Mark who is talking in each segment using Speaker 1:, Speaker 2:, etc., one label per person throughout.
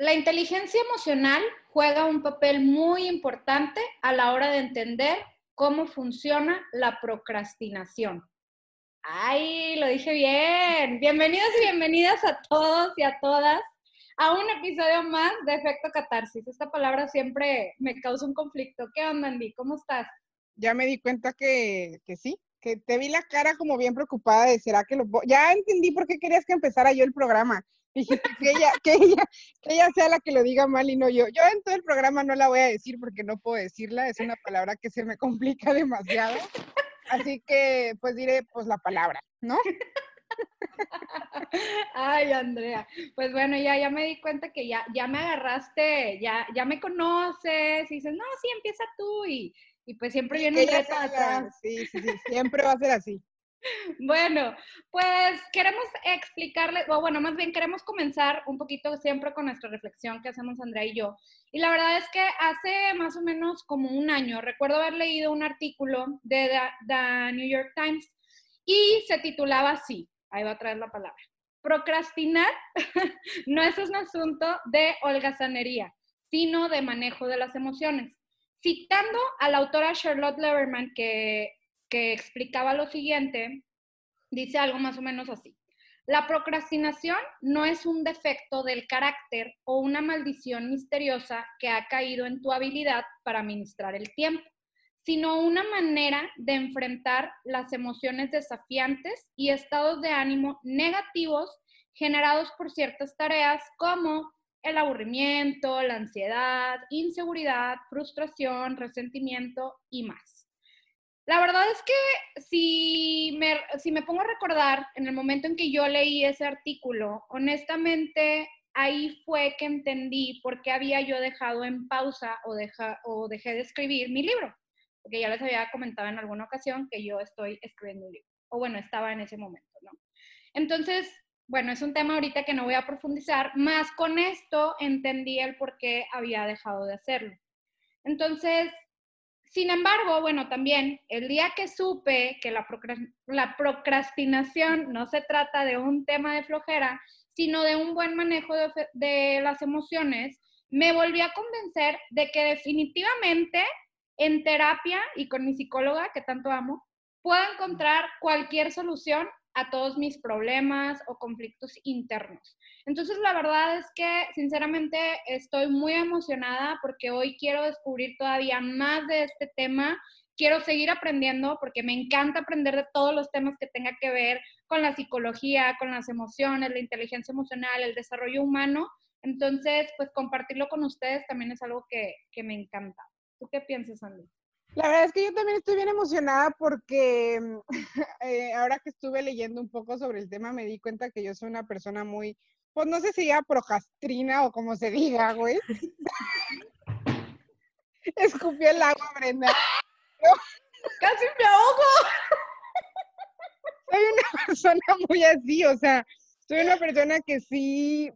Speaker 1: La inteligencia emocional juega un papel muy importante a la hora de entender cómo funciona la procrastinación. ¡Ay, lo dije bien! Bienvenidos y bienvenidas a todos y a todas a un episodio más de Efecto Catarsis. Esta palabra siempre me causa un conflicto. ¿Qué onda, Andy? ¿Cómo estás?
Speaker 2: Ya me di cuenta que, que sí, que te vi la cara como bien preocupada de será que lo... Ya entendí por qué querías que empezara yo el programa Dijiste que ella, que ella, que ella sea la que lo diga mal y no yo. Yo en todo el programa no la voy a decir porque no puedo decirla, es una palabra que se me complica demasiado. Así que pues diré pues la palabra, ¿no?
Speaker 1: Ay, Andrea. Pues bueno, ya, ya me di cuenta que ya, ya me agarraste, ya, ya me conoces y dices, no, sí, empieza tú y, y pues siempre viene un reto atrás.
Speaker 2: Sí, sí, sí, siempre va a ser así.
Speaker 1: Bueno, pues queremos explicarles, o bueno, más bien queremos comenzar un poquito siempre con nuestra reflexión que hacemos Andrea y yo. Y la verdad es que hace más o menos como un año, recuerdo haber leído un artículo de The, New York Times y se titulaba así, ahí va a traer la palabra. Procrastinar no es un asunto de holgazanería, sino de manejo de las emociones. Citando a la autora Charlotte Leverman, que que explicaba lo siguiente, dice algo más o menos así. La procrastinación no es un defecto del carácter o una maldición misteriosa que ha caído en tu habilidad para administrar el tiempo, sino una manera de enfrentar las emociones desafiantes y estados de ánimo negativos generados por ciertas tareas como el aburrimiento, la ansiedad, inseguridad, frustración, resentimiento y más. La verdad es que si me, si me pongo a recordar en el momento en que yo leí ese artículo, honestamente ahí fue que entendí por qué había yo dejado en pausa o, o dejé de escribir mi libro. Porque ya les había comentado en alguna ocasión que yo estoy escribiendo un libro. O bueno, estaba en ese momento, ¿no? Entonces, bueno, es un tema ahorita que no voy a profundizar, más con esto entendí el por qué había dejado de hacerlo. Entonces, sin embargo, bueno, también el día que supe que la, procrastinación no se trata de un tema de flojera, sino de un buen manejo de, las emociones, me volví a convencer de que definitivamente en terapia y con mi psicóloga, que tanto amo, puedo encontrar cualquier solución a todos mis problemas o conflictos internos. Entonces, la verdad es que, sinceramente, estoy muy emocionada porque hoy quiero descubrir todavía más de este tema. Quiero seguir aprendiendo porque me encanta aprender de todos los temas que tenga que ver con la psicología, con las emociones, la inteligencia emocional, el desarrollo humano. Entonces, pues compartirlo con ustedes también es algo que, que me encanta. ¿Tú qué piensas, Andy?
Speaker 2: La verdad es que yo también estoy bien emocionada porque mm, eh, ahora que estuve leyendo un poco sobre el tema me di cuenta que yo soy una persona muy, pues no sé si ya procastrina o como se diga, güey. Escupí el agua, Brenda.
Speaker 1: Casi me ahogo.
Speaker 2: Soy una persona muy así, o sea, soy una persona que sí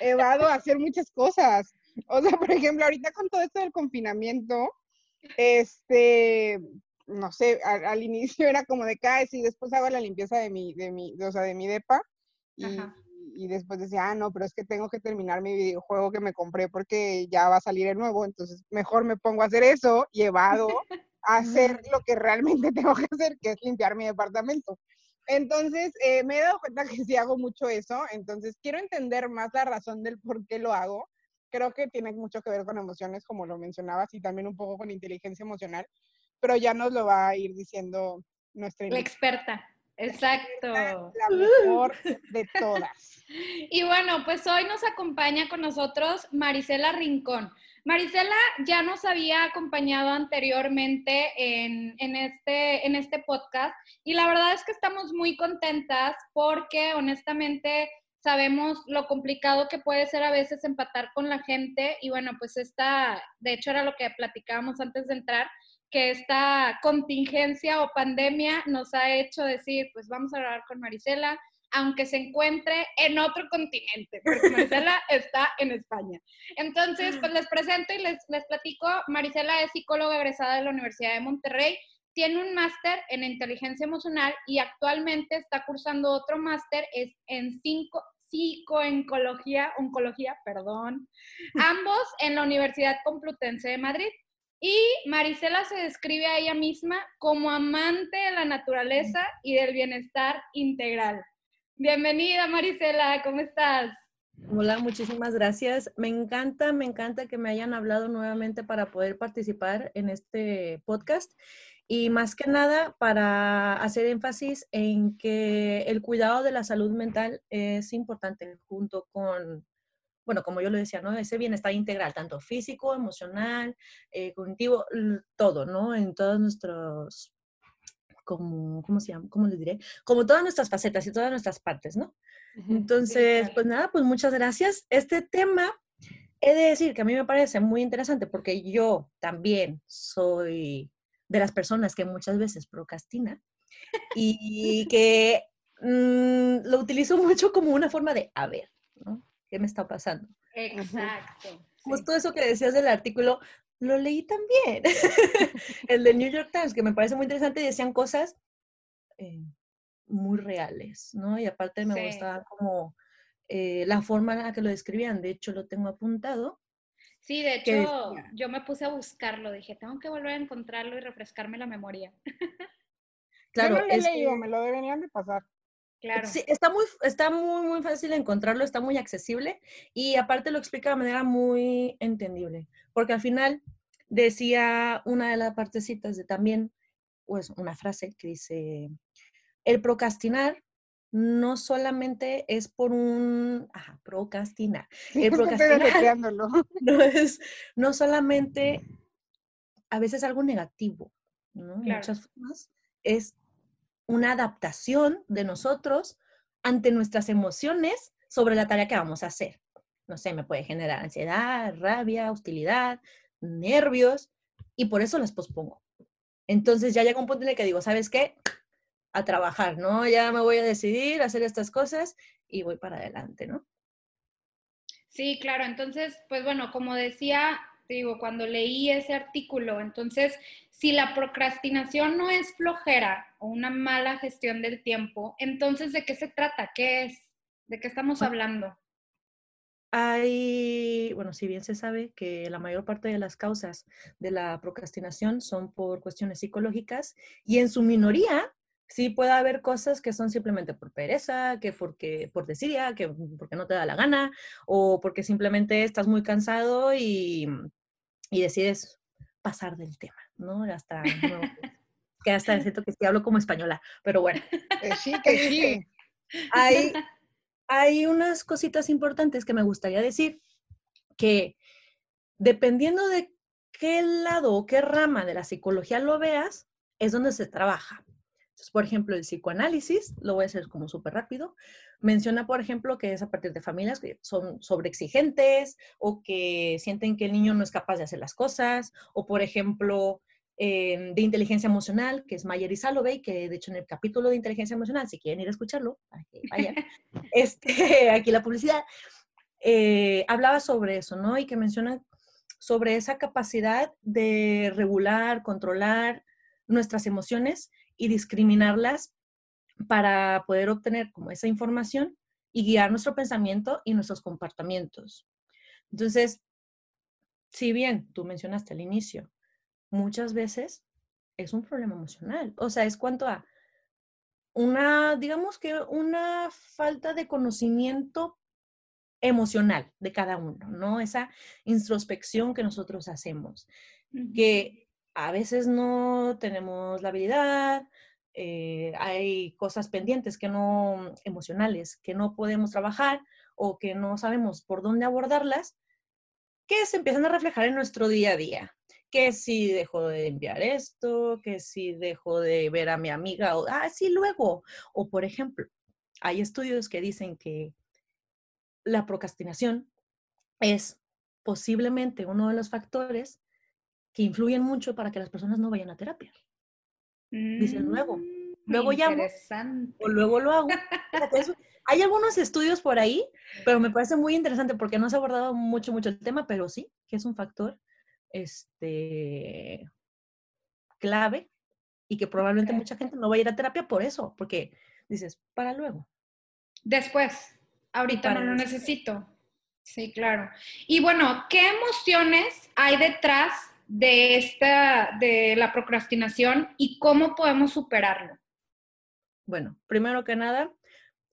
Speaker 2: evado a hacer muchas cosas. O sea, por ejemplo, ahorita con todo esto del confinamiento, este, no sé, al, inicio era como de caes y después hago la limpieza de mi, de mi, o sea, de mi depa. Y, y después decía, ah, no, pero es que tengo que terminar mi videojuego que me compré porque ya va a salir el nuevo, entonces mejor me pongo a hacer eso, llevado a hacer lo que realmente tengo que hacer, que es limpiar mi departamento. Entonces, eh, me he dado cuenta que sí hago mucho eso, entonces quiero entender más la razón del por qué lo hago. Creo que tiene mucho que ver con emociones, como lo mencionabas, y también un poco con inteligencia emocional, pero ya nos lo va a ir diciendo nuestra...
Speaker 1: La experta. Exacto.
Speaker 2: La mejor de todas.
Speaker 1: Y bueno, pues hoy nos acompaña con nosotros Marisela Rincón. Marisela ya nos había acompañado anteriormente en, este, en este podcast y la verdad es que estamos muy contentas porque honestamente sabemos lo complicado que puede ser a veces empatar con la gente y bueno, pues esta, de hecho era lo que platicábamos antes de entrar, que esta contingencia o pandemia nos ha hecho decir, pues vamos a hablar con Marisela, aunque se encuentre en otro continente, porque Marisela está en España. Entonces, pues les presento y les, les platico, Marisela es psicóloga egresada de la Universidad de Monterrey, tiene un máster en inteligencia emocional y actualmente está cursando otro máster en cinco, psicooncología, oncología, perdón, ambos en la Universidad Complutense de Madrid. Y Marisela se describe a ella misma como amante de la naturaleza y del bienestar integral. Bienvenida Marisela, ¿cómo estás?
Speaker 3: Hola, muchísimas gracias. Me encanta, me encanta que me hayan hablado nuevamente para poder participar en este podcast y más que nada para hacer énfasis en que el cuidado de la salud mental es importante junto con bueno, como yo lo decía, ¿no? Ese bienestar integral, tanto físico, emocional, eh, cognitivo, todo, ¿no? En todos nuestros, como, ¿cómo se llama? ¿Cómo les diré? Como todas nuestras facetas y todas nuestras partes, ¿no? Entonces, pues nada, pues muchas gracias. Este tema, he de decir que a mí me parece muy interesante porque yo también soy de las personas que muchas veces procrastina y que mm, lo utilizo mucho como una forma de, a ver, ¿no? ¿qué me está pasando?
Speaker 1: Exacto.
Speaker 3: Justo eso que decías del artículo, lo leí también. el del New York Times, que me parece muy interesante, decían cosas eh, muy reales, ¿no? Y aparte me gustaba como eh, la forma en la que lo describían. De hecho, lo tengo apuntado.
Speaker 1: Sí, de hecho, yo me puse a buscarlo. Dije, tengo que volver a encontrarlo y refrescarme la memoria.
Speaker 2: claro, yo no lo he leído, me lo deberían de pasar.
Speaker 3: Claro. Sí, está muy, está muy, muy fácil encontrarlo, está muy accesible y aparte lo explica de manera muy entendible, porque al final decía una de las partecitas de también, pues una frase que dice, el procrastinar no solamente es por un, ajá, procrastinar, el procrastinar no es, no solamente a veces algo negativo, ¿no? Muchas formas, es una adaptación de nosotros ante nuestras emociones sobre la tarea que vamos a hacer. No sé, me puede generar ansiedad, rabia, hostilidad, nervios, y por eso las pospongo. Entonces ya llega un punto en el que digo, ¿sabes qué? A trabajar, ¿no? Ya me voy a decidir a hacer estas cosas y voy para adelante, ¿no?
Speaker 1: Sí, claro. Entonces, pues bueno, como decía, digo, cuando leí ese artículo, entonces si la procrastinación no es flojera o una mala gestión del tiempo, entonces ¿de qué se trata? ¿Qué es? ¿De qué estamos hablando?
Speaker 3: Hay, bueno, si bien se sabe que la mayor parte de las causas de la procrastinación son por cuestiones psicológicas y en su minoría sí puede haber cosas que son simplemente por pereza, que porque por desidia, que porque no te da la gana o porque simplemente estás muy cansado y, y decides pasar del tema. ¿no? Hasta, no, que hasta siento que sí hablo como española, pero bueno.
Speaker 2: sí, que sí.
Speaker 3: Hay, hay unas cositas importantes que me gustaría decir, que dependiendo de qué lado o qué rama de la psicología lo veas, es donde se trabaja. Entonces, por ejemplo, el psicoanálisis, lo voy a hacer como súper rápido, menciona, por ejemplo, que es a partir de familias que son sobreexigentes o que sienten que el niño no es capaz de hacer las cosas, o por ejemplo, Em, de inteligencia emocional, que es Mayer y Salovey, que de hecho en el capítulo de inteligencia emocional, si quieren ir a escucharlo, para que vayan, este, aquí la publicidad, eh, hablaba sobre eso, ¿no? Y que menciona sobre esa capacidad de regular, controlar nuestras emociones y discriminarlas para poder obtener como esa información y guiar nuestro pensamiento y nuestros comportamientos. Entonces, si bien tú mencionaste al inicio, muchas veces es un problema emocional. O sea, es cuanto a una, digamos que una falta de conocimiento emocional de cada uno, ¿no? Esa introspección que nosotros hacemos, que a veces no tenemos la habilidad, eh, hay cosas pendientes que no, emocionales, que no podemos trabajar o que no sabemos por dónde abordarlas, que se empiezan a reflejar en nuestro día a día. Que si dejo de enviar esto, que si dejo de ver a mi amiga, o, ah, sí, luego. O, por ejemplo, hay estudios que dicen que la procrastinación es posiblemente uno de los factores que influyen mucho para que las personas no vayan a terapia. Dice luego, mm, luego llamo o luego lo hago. hay algunos estudios por ahí, pero me parece muy interesante porque no se ha abordado mucho, mucho el tema, pero sí, que es un factor este, clave y que probablemente mucha gente no va a ir a terapia por eso, porque dices, para luego.
Speaker 1: Después, ahorita no lo necesito. Sí, claro. Y bueno, ¿qué emociones hay detrás de esta, de la procrastinación y cómo podemos superarlo?
Speaker 3: Bueno, primero que nada,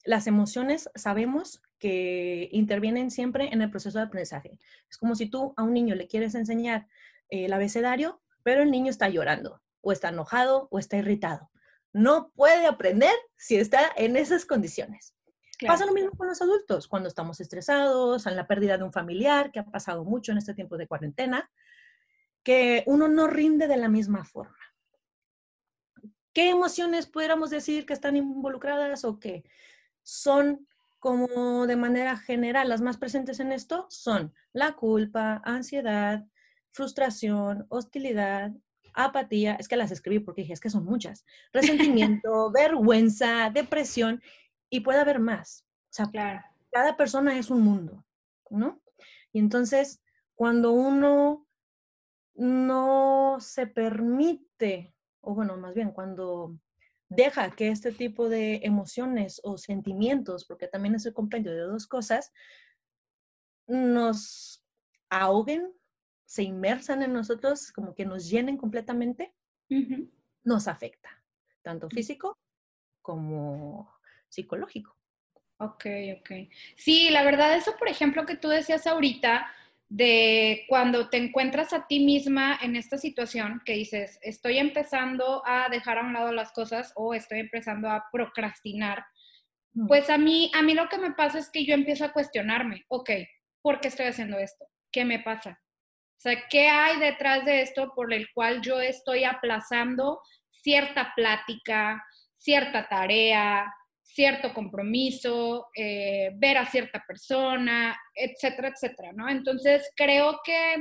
Speaker 3: las emociones sabemos que intervienen siempre en el proceso de aprendizaje. Es como si tú a un niño le quieres enseñar el abecedario, pero el niño está llorando, o está enojado, o está irritado. No puede aprender si está en esas condiciones. Pasa lo mismo con los adultos, cuando estamos estresados, en la pérdida de un familiar, que ha pasado mucho en este tiempo de cuarentena, que uno no rinde de la misma forma. ¿Qué emociones pudiéramos decir que están involucradas o que son como de manera general las más presentes en esto? Son la culpa, ansiedad, frustración, hostilidad, apatía, es que las escribí porque dije, es que son muchas, resentimiento, vergüenza, depresión y puede haber más. O sea, cada persona es un mundo, ¿no? Y entonces, cuando uno no se permite, o bueno, más bien cuando deja que este tipo de emociones o sentimientos, porque también es el compendio de dos cosas, nos ahoguen, se inmersan en nosotros, como que nos llenen completamente, nos afecta, tanto físico como psicológico.
Speaker 1: Ok, ok. Sí, la verdad, eso, por ejemplo, que tú decías ahorita, de cuando te encuentras a ti misma en esta situación que dices, estoy empezando a dejar a un lado las cosas o estoy empezando a procrastinar, mm. pues a mí, a mí lo que me pasa es que yo empiezo a cuestionarme, ok, ¿por qué estoy haciendo esto? ¿Qué me pasa? O sea, ¿qué hay detrás de esto por el cual yo estoy aplazando cierta plática, cierta tarea, cierto compromiso, eh, ver a cierta persona, etcétera, etcétera, ¿no? Entonces, creo que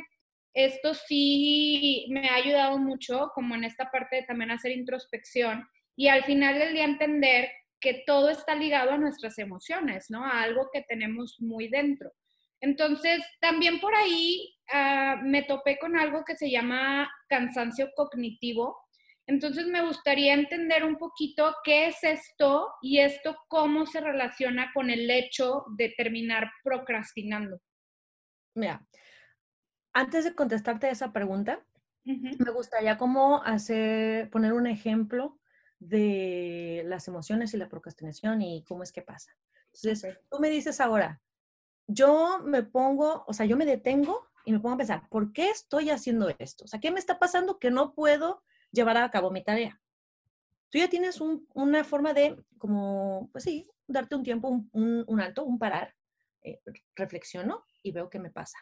Speaker 1: esto sí me ha ayudado mucho, como en esta parte de también hacer introspección y al final del día entender que todo está ligado a nuestras emociones, ¿no? A algo que tenemos muy dentro. Entonces, también por ahí ah, me topé con algo que se llama cansancio cognitivo, entonces me gustaría entender un poquito qué es esto y esto cómo se relaciona con el hecho de terminar procrastinando.
Speaker 3: Mira, antes de contestarte esa pregunta, me gustaría como hacer, poner un ejemplo de las emociones y la procrastinación y cómo es que pasa. Entonces, tú me dices ahora, yo me pongo, o sea, yo me detengo y me pongo a pensar, ¿por qué estoy haciendo esto? O sea, ¿qué me está pasando que no puedo llevar a cabo mi tarea. Tú ya tienes una forma de, como, pues sí, darte un tiempo, un, alto, un parar, eh, reflexiono y veo qué me pasa.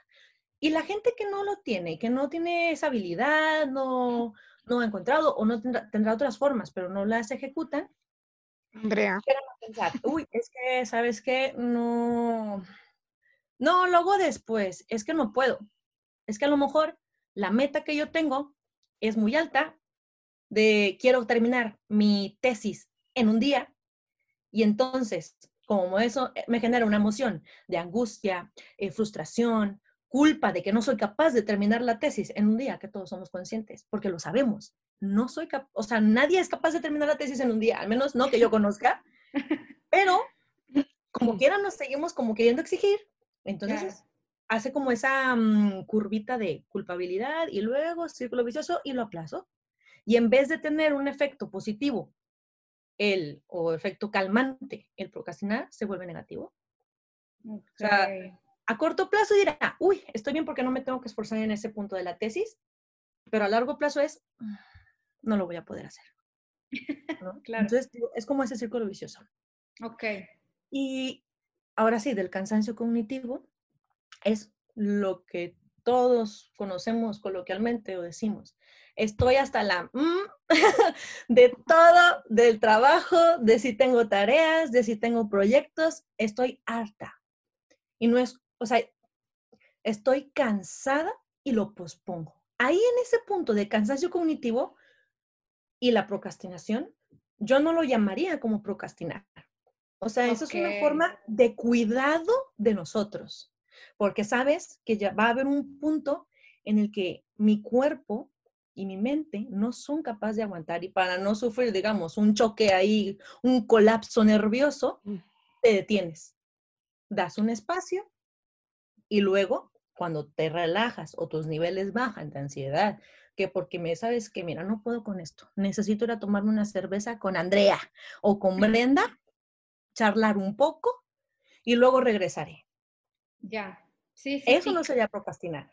Speaker 3: Y la gente que no lo tiene, que no tiene esa habilidad, no, no ha encontrado o no tendrá, tendrá otras formas, pero no las ejecutan.
Speaker 2: Andrea.
Speaker 3: Pensar, uy, es que, ¿sabes qué? No, no, luego después, es que no puedo. Es que a lo mejor la meta que yo tengo es muy alta de quiero terminar mi tesis en un día y entonces, como eso eh, me genera una emoción de angustia, eh, frustración, culpa de que no soy capaz de terminar la tesis en un día, que todos somos conscientes, porque lo sabemos. No soy capaz, o sea, nadie es capaz de terminar la tesis en un día, al menos no que yo conozca, pero como quiera nos seguimos como queriendo exigir, entonces hace como esa mm, curvita de culpabilidad y luego círculo vicioso y lo aplazo. Y en vez de tener un efecto positivo, el, o efecto calmante, el procrastinar, se vuelve negativo. O sea, a corto plazo dirá, uy, estoy bien porque no me tengo que esforzar en ese punto de la tesis, pero a largo plazo es, no lo voy a poder hacer. claro. Entonces, es como ese círculo vicioso.
Speaker 1: Ok.
Speaker 3: Y ahora sí, del cansancio cognitivo, es lo que todos conocemos coloquialmente o decimos. Estoy hasta la mm, de todo, del trabajo, de si tengo tareas, de si tengo proyectos, estoy harta. Y no es, o sea, estoy cansada y lo pospongo. Ahí en ese punto de cansancio cognitivo y la procrastinación, yo no lo llamaría como procrastinar. O sea, eso es una forma de cuidado de nosotros porque sabes que ya va a haber un punto en el que mi cuerpo y mi mente no son capaces de aguantar y para no sufrir, digamos, un choque ahí, un colapso nervioso, mm. te detienes, das un espacio y luego cuando te relajas o tus niveles bajan de ansiedad, que porque me sabes que, mira, no puedo con esto, necesito ir a tomarme una cerveza con Andrea o con Brenda, charlar un poco y luego regresaré.
Speaker 1: Ya, sí, sí.
Speaker 3: Eso no sería procrastinar.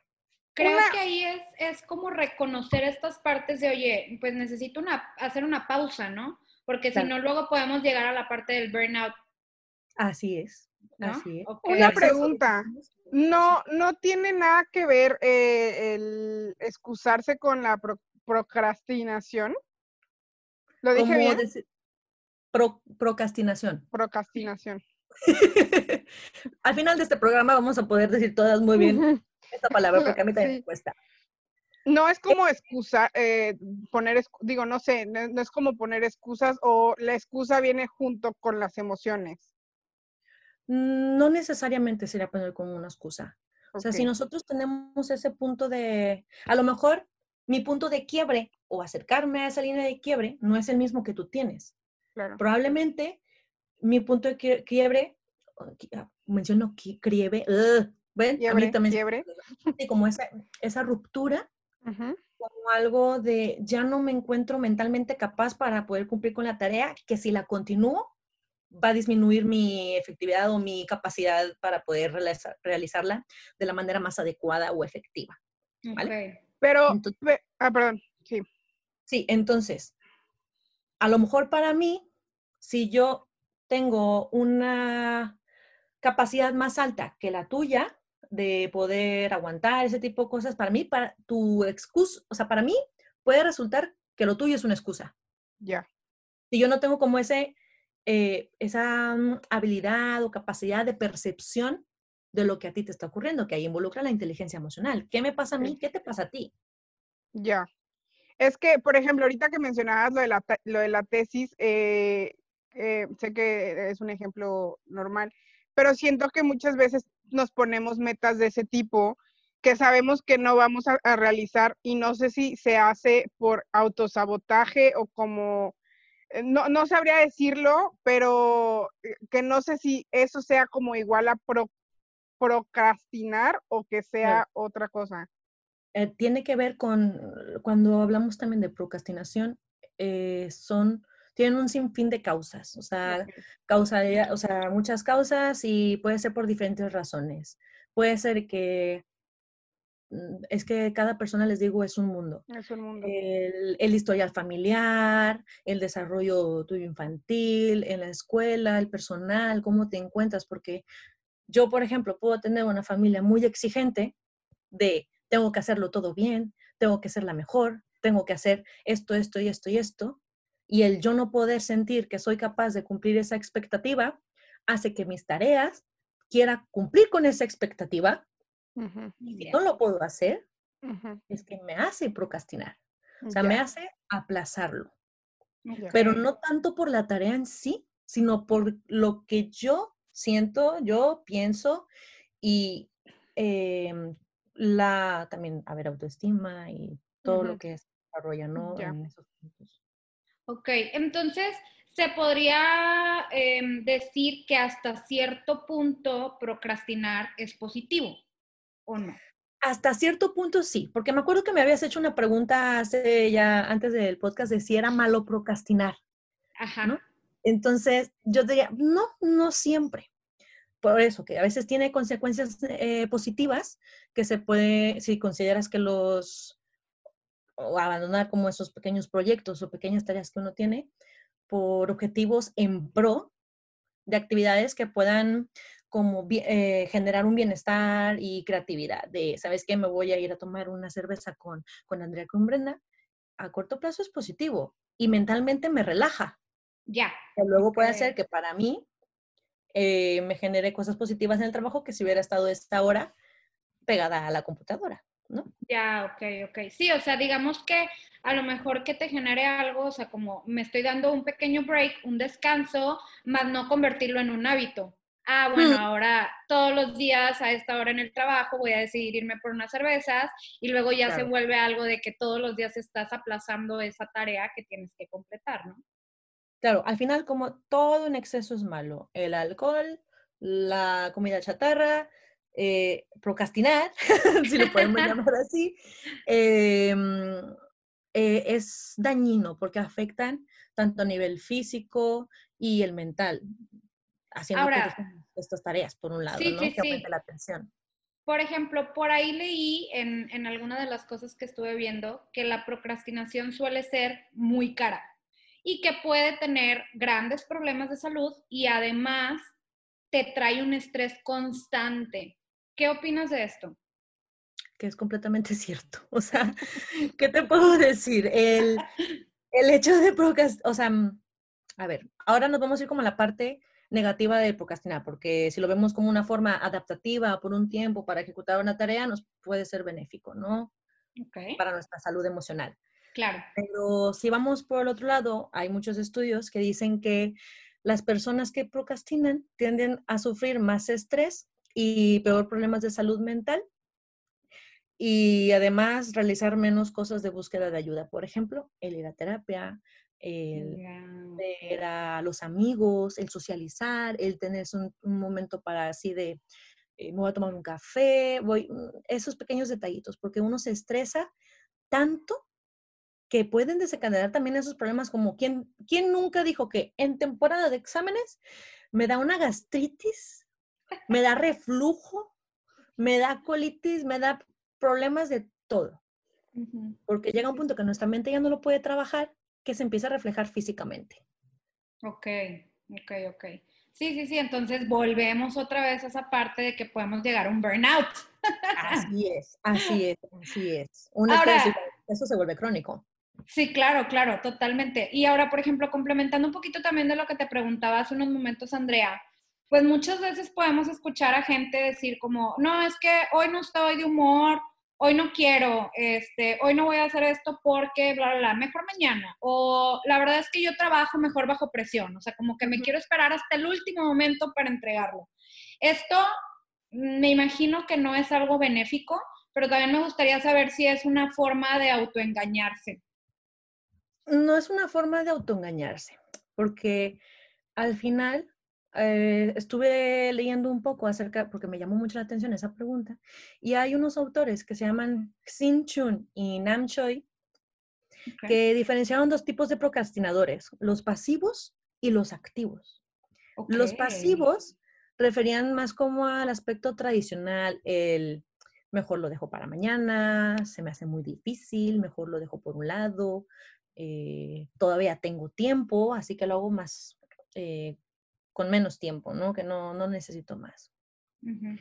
Speaker 1: Creo que ahí es, es como reconocer estas partes de, oye, pues necesito una, hacer una pausa, ¿no? Porque si no, luego podemos llegar a la parte del burnout.
Speaker 3: Así es. Así es.
Speaker 2: Una pregunta. No, no tiene nada que ver eh, el excusarse con la procrastinación. ¿Lo dije bien?
Speaker 3: procrastinación.
Speaker 2: Procrastinación.
Speaker 3: Al final de este programa vamos a poder decir todas muy bien esta palabra porque a mí también me cuesta.
Speaker 2: No es como excusa, eh, poner, digo, no sé, no, es como poner excusas o la excusa viene junto con las emociones.
Speaker 3: No necesariamente sería poner como una excusa. O sea, si nosotros tenemos ese punto de, a lo mejor mi punto de quiebre o acercarme a esa línea de quiebre no es el mismo que tú tienes. Probablemente mi punto de quiebre, ah, menciono quiebre, ¿ven? a mí también quiebre. como esa, esa ruptura, como algo de ya no me encuentro mentalmente capaz para poder cumplir con la tarea, que si la continúo va a disminuir mi efectividad o mi capacidad para poder realizarla de la manera más adecuada o efectiva. ¿vale?
Speaker 2: Pero, ah, perdón, sí.
Speaker 3: Sí, entonces, a lo mejor para mí, si yo tengo una capacidad más alta que la tuya de poder aguantar ese tipo de cosas, para mí, para tu excusa, o sea, para mí puede resultar que lo tuyo es una excusa.
Speaker 2: Ya.
Speaker 3: Si yo no tengo como ese, eh, esa mm, habilidad o capacidad de percepción de lo que a ti te está ocurriendo, que ahí involucra la inteligencia emocional. ¿Qué me pasa a mí? ¿Qué te pasa a ti?
Speaker 2: Ya. Es que, por ejemplo, ahorita que mencionabas lo de la, lo de la tesis, eh, eh, sé que es un ejemplo normal, pero siento que muchas veces nos ponemos metas de ese tipo que sabemos que no vamos a, realizar y no sé si se hace por autosabotaje o como, eh, no, no sabría decirlo, pero eh, que no sé si eso sea como igual a procrastinar o que sea otra cosa.
Speaker 3: tiene que ver con, cuando hablamos también de procrastinación, son tienen un sinfín de causas, o sea, o sea, muchas causas y puede ser por diferentes razones. Puede ser que mm, es que cada persona, les digo, es un mundo.
Speaker 2: Es un mundo.
Speaker 3: El, el, historial familiar, el desarrollo tuyo infantil, en la escuela, el personal, cómo te encuentras, porque yo, por ejemplo, puedo tener una familia muy exigente de tengo que hacerlo todo bien, tengo que ser la mejor, tengo que hacer esto, esto y esto y esto, y el yo no poder sentir que soy capaz de cumplir esa expectativa hace que mis tareas quiera cumplir con esa expectativa. Y si no lo puedo hacer, es que me hace procrastinar. O sea, me hace aplazarlo. Pero no tanto por la tarea en sí, sino por lo que yo siento, yo pienso y em, la también haber autoestima y todo lo que se desarrolla, ¿no?
Speaker 2: Ya.
Speaker 3: En esos puntos.
Speaker 1: Ok, entonces se podría em, decir que hasta cierto punto procrastinar es positivo, ¿o no?
Speaker 3: Hasta cierto punto sí, porque me acuerdo que me habías hecho una pregunta hace ya antes del podcast de si era malo procrastinar.
Speaker 1: Ajá.
Speaker 3: ¿No? Entonces, yo diría, no, no siempre. Por eso, que a veces tiene consecuencias eh, positivas que se puede, si consideras que los, o abandonar como esos pequeños proyectos o pequeñas tareas que uno tiene por objetivos en pro de actividades que puedan como eh, generar un bienestar y creatividad. De, ¿sabes qué? Me voy a ir a tomar una cerveza con, con Andrea, con Brenda. A corto plazo es positivo y mentalmente me relaja.
Speaker 1: Ya.
Speaker 3: Que luego puede
Speaker 1: Ok.
Speaker 3: hacer que para mí eh, me genere cosas positivas en el trabajo que si hubiera estado esta hora pegada a la computadora, ¿no?
Speaker 1: Ya, ok, ok. Sí, o sea, digamos que a lo mejor que te genere algo, o sea, como me estoy dando un pequeño break, un descanso, más no convertirlo en un hábito. Ah, bueno,
Speaker 3: Mm.
Speaker 1: ahora todos los días a esta hora en el trabajo voy a decidir irme por unas cervezas y luego ya se vuelve algo de que todos los días estás aplazando esa tarea que tienes que completar, ¿no?
Speaker 3: Claro, al final como todo en exceso es malo, el alcohol, la comida chatarra, eh, procrastinar, si lo podemos llamar así, em, eh, es dañino porque afectan tanto a nivel físico y el mental, haciendo
Speaker 1: Ahora,
Speaker 3: estas tareas, por un lado,
Speaker 1: sí,
Speaker 3: ¿no?
Speaker 1: sí,
Speaker 3: Que aumente
Speaker 1: sí.
Speaker 3: la atención.
Speaker 1: Por ejemplo, por ahí leí en, en alguna de las cosas que estuve viendo que la procrastinación suele ser muy cara y que puede tener grandes problemas de salud y además te trae un estrés constante. ¿Qué opinas de esto?
Speaker 3: que es completamente cierto. O sea, ¿qué te puedo decir? El, el hecho de procrastinar, o sea, mm, a ver, ahora nos vamos a ir como a la parte negativa de procrastinar, porque si lo vemos como una forma adaptativa por un tiempo para ejecutar una tarea, nos puede ser benéfico, ¿no?
Speaker 1: Ok,
Speaker 3: Para nuestra salud emocional.
Speaker 1: claro.
Speaker 3: Pero si vamos por el otro lado, hay muchos estudios que dicen que las personas que procrastinan tienden a sufrir más estrés y peor problemas de salud mental y además realizar menos cosas de búsqueda de ayuda. Por ejemplo, el ir a terapia, el ver a los amigos, el socializar, el tener un, un momento para así de, eh, me voy a tomar un café, voy, mm, esos pequeños detallitos, porque uno se estresa tanto que pueden desencadenar también esos problemas como ¿quién, quién nunca dijo que en temporada de exámenes me da una gastritis, me da reflujo, me da colitis, me da problemas de todo? Porque llega un punto que nuestra mente ya no lo puede trabajar, que se empieza a reflejar físicamente.
Speaker 1: Ok, ok, ok. Sí, sí, sí, entonces volvemos otra vez a esa parte de que podemos llegar a un burnout.
Speaker 3: Así es, así es, así es. Un
Speaker 1: Ahora-
Speaker 3: eso se vuelve crónico.
Speaker 1: Sí, claro, claro, totalmente. Y ahora, por ejemplo, complementando un poquito también de lo que te preguntaba hace unos momentos, Andrea, pues muchas veces podemos escuchar a gente decir como, no, es que hoy no estoy de humor, hoy no quiero, este, hoy no voy a hacer esto porque, bla, bla, bla, mejor mañana. O la verdad es que yo trabajo mejor bajo presión, o sea, como que me quiero esperar hasta el último momento para entregarlo. Esto me imagino que no es algo benéfico, pero también me gustaría saber si es una forma de autoengañarse.
Speaker 3: No es una forma de autoengañarse, porque al final eh, estuve leyendo un poco acerca, porque me llamó mucho la atención esa pregunta, y hay unos autores que se llaman Xin Chun y Nam Choi, que diferenciaron dos tipos de procrastinadores, los pasivos y los activos. Los pasivos referían más como al aspecto tradicional, el mejor lo dejo para mañana, se me hace muy difícil, mejor lo dejo por un lado, eh, todavía tengo tiempo, así que lo hago más, eh, con menos tiempo, ¿no? Que no, no necesito más.
Speaker 1: Ujú.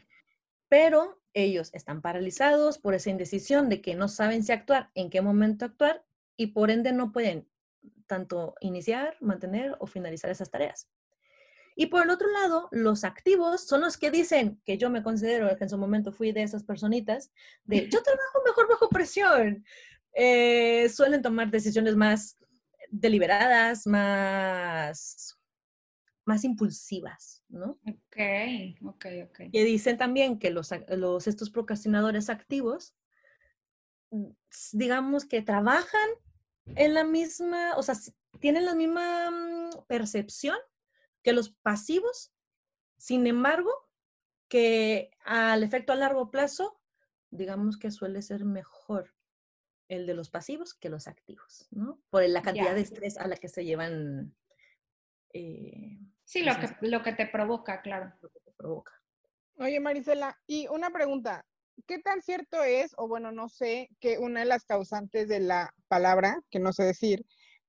Speaker 3: Pero ellos están paralizados por esa indecisión de que no saben si actuar, en qué momento actuar, y por ende no pueden tanto iniciar, mantener o finalizar esas tareas. Y por el otro lado, los activos son los que dicen, que yo me considero que en su momento fui de esas personitas, de yo trabajo mejor bajo presión. Eh, suelen tomar decisiones más deliberadas, más más impulsivas, ¿no?
Speaker 1: Ok, ok, ok.
Speaker 3: Que dicen también que los, los, estos procrastinadores activos, mm, digamos que trabajan en la misma, o sea, tienen la misma mm, percepción que los pasivos, sin embargo, que al efecto a largo plazo, digamos que suele ser mejor el de los pasivos que los activos, ¿no? Por la cantidad de estrés a la que se llevan.
Speaker 1: Eh, sí, lo que, lo que te provoca, claro.
Speaker 3: Lo que te provoca.
Speaker 2: Oye, Marisela, y una pregunta. ¿Qué tan cierto es, o bueno, no sé, que una de las causantes de la palabra, que no sé decir,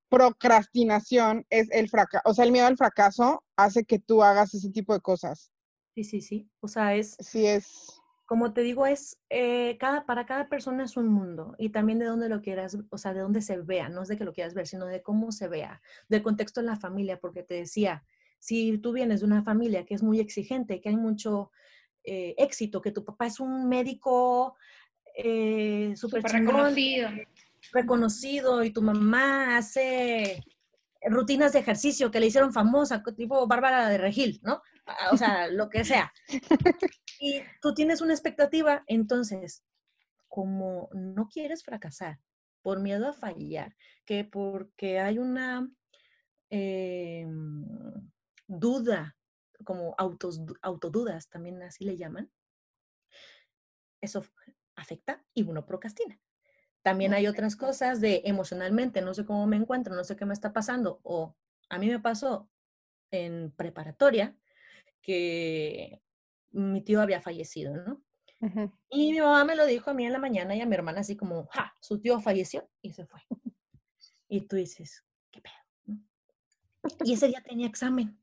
Speaker 2: procrastinación es el fracaso, o sea, el miedo al fracaso hace que tú hagas ese tipo de cosas?
Speaker 3: Sí, sí, sí. O sea, es...
Speaker 2: Sí, es
Speaker 3: como te digo, es eh, cada, para cada persona es un mundo y también de dónde lo quieras, o sea, de dónde se vea, no es de que lo quieras ver, sino de cómo se vea, del contexto en la familia, porque te decía, si tú vienes de una familia que es muy exigente, que hay mucho eh, éxito, que tu papá es un médico eh, súper
Speaker 1: reconocido.
Speaker 3: reconocido y tu mamá hace rutinas de ejercicio que le hicieron famosa, tipo Bárbara de Regil, ¿no? O sea, lo que sea. Y tú tienes una expectativa, entonces, como no quieres fracasar por miedo a fallar, que porque hay una em, duda, como autos, autodudas, también así le llaman, eso afecta y uno procrastina. También hay otras cosas de emocionalmente, no sé cómo me encuentro, no sé qué me está pasando, o a mí me pasó en preparatoria que mi tío había fallecido, ¿no? Y mi mamá me lo dijo a mí en la mañana y a mi hermana así como, ja, su tío falleció y se fue. Y tú dices, ¿qué pedo? Y ese día tenía examen.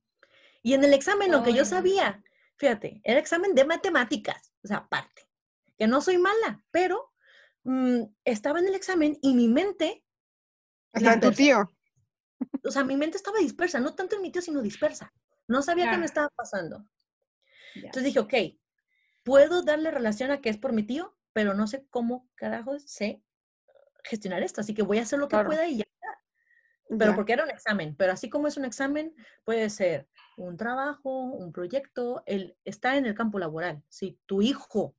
Speaker 3: Y en el examen lo que yo sabía, fíjate, era examen de matemáticas, o sea, aparte, que no soy mala, pero mm, estaba en el examen y mi mente...
Speaker 2: Hasta tu tío.
Speaker 3: O sea, mi mente estaba dispersa, no tanto en mi tío, sino dispersa. No sabía qué me estaba pasando. Entonces dije, ok, puedo darle relación a que es por mi tío, pero no sé cómo carajo sé gestionar esto, así que voy a hacer lo que pueda y ya Pero porque era un examen, pero así como es un examen, puede ser un trabajo, un proyecto, el, está en el campo laboral. Si tu hijo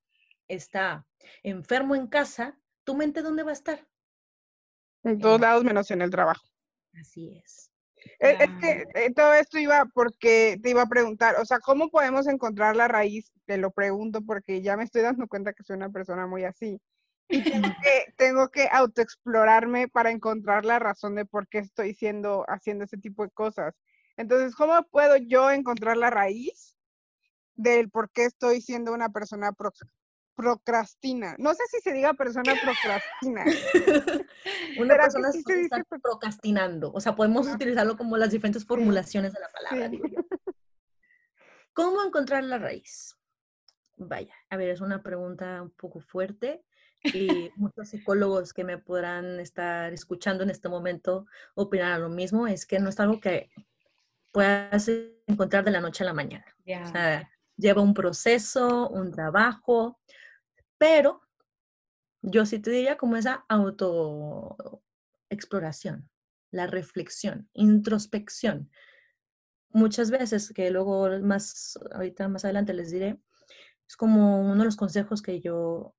Speaker 3: está enfermo en casa, ¿tu mente dónde va a estar?
Speaker 2: En todos lados menos en el trabajo.
Speaker 3: Así es.
Speaker 2: Es, que eh, todo esto iba porque te iba a preguntar, o sea, ¿cómo podemos encontrar la raíz? Te lo pregunto porque ya me estoy dando cuenta que soy una persona muy así. Y tengo que, tengo que autoexplorarme para encontrar la razón de por qué estoy siendo, haciendo ese tipo de cosas. Entonces, ¿cómo puedo yo encontrar la raíz del por qué estoy siendo una persona procrastina. No sé si se diga persona procrastina.
Speaker 3: Una persona sí se está procrastinando. O sea, podemos utilizarlo como las diferentes formulaciones de la palabra, ¿Cómo encontrar la raíz? Vaya, a ver, es una pregunta un poco fuerte y muchos psicólogos que me podrán estar escuchando en este momento opinan lo mismo. Es que no es algo que puedas encontrar de la noche a la mañana. O sea, lleva un proceso, un trabajo, pero yo sí te diría como esa autoexploración, la reflexión, introspección. Muchas veces, que luego más, ahorita más adelante les diré, es como uno de los consejos que yo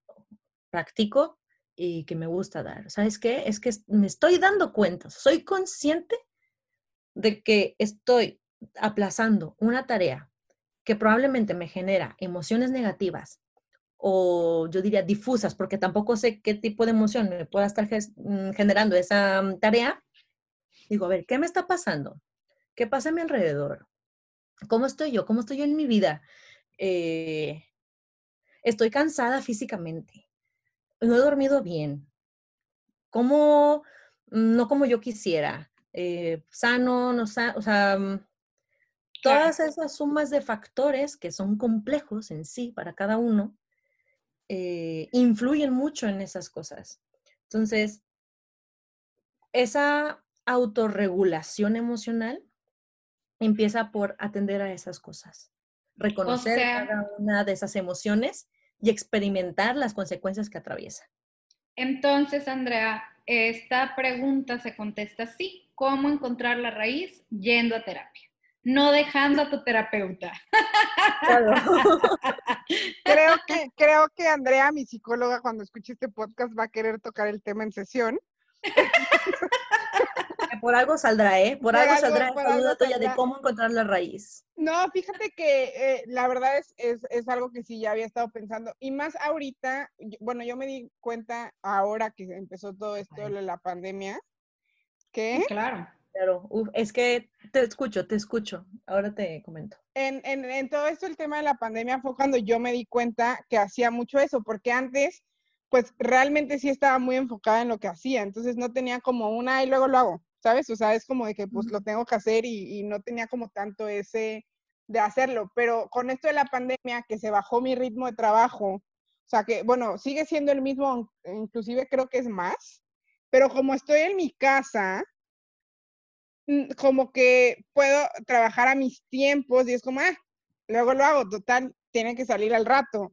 Speaker 3: practico y que me gusta dar. ¿Sabes qué? Es que me estoy dando cuenta, soy consciente de que estoy aplazando una tarea que probablemente me genera emociones negativas o yo diría difusas, porque tampoco sé qué tipo de emoción me pueda estar mm, generando esa mm, tarea, digo, a ver, ¿qué me está pasando? ¿Qué pasa a mi alrededor? ¿Cómo estoy yo? ¿Cómo estoy yo en mi vida? Eh, estoy cansada físicamente. No he dormido bien. ¿Cómo? Mm, no como yo quisiera. Eh, sano, no sano, o sea, todas esas sumas de factores que son complejos en sí para cada uno, eh, influyen mucho en esas cosas. Entonces, esa autorregulación emocional empieza por atender a esas cosas, reconocer cada una de esas emociones y experimentar las consecuencias que atraviesa.
Speaker 1: Entonces, Andrea, esta pregunta se contesta así, ¿cómo encontrar la raíz yendo a terapia? no dejando a tu terapeuta.
Speaker 2: creo, que, creo que Andrea, mi psicóloga, cuando escuche este podcast va a querer tocar el tema en sesión.
Speaker 3: Por algo saldrá, ¿eh? Por, algo, saldrá esta duda tuya de cómo encontrar la raíz.
Speaker 2: No, fíjate que eh, la verdad es, es, es, algo que sí ya había estado pensando. Y más ahorita, bueno, yo me di cuenta ahora que empezó todo esto de la pandemia, que...
Speaker 1: Claro.
Speaker 3: Claro, es que te escucho, te escucho. Ahora te comento.
Speaker 2: En, en, en todo esto, el tema de la pandemia fue cuando yo me di cuenta que hacía mucho eso, porque antes pues realmente sí estaba muy enfocada en lo que hacía, entonces no tenía como una y luego lo hago, ¿sabes? O sea, es como de que pues lo tengo que hacer y, no tenía como tanto ese de hacerlo, pero con esto de la pandemia que se bajó mi ritmo de trabajo, o sea que, bueno, sigue siendo el mismo, inclusive creo que es más, pero como estoy en mi casa, mm, como que puedo trabajar a mis tiempos y es como, ah, luego lo hago, total, tiene que salir al rato.